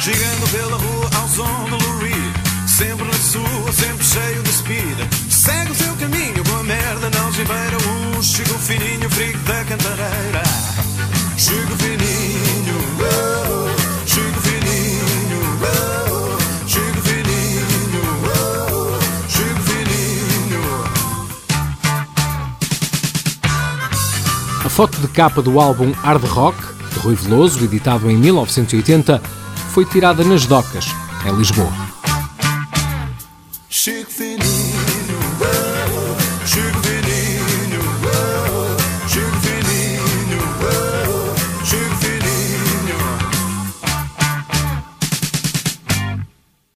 Chegando pela rua ao som do Lou Um chico fininho, frigo da cantareira Chico fininho, oh, Chico fininho, oh, Chico fininho, oh, Chico fininho A foto de capa do álbum Hard Rock, de Rui Veloso, editado em 1980, foi tirada nas docas, em Lisboa.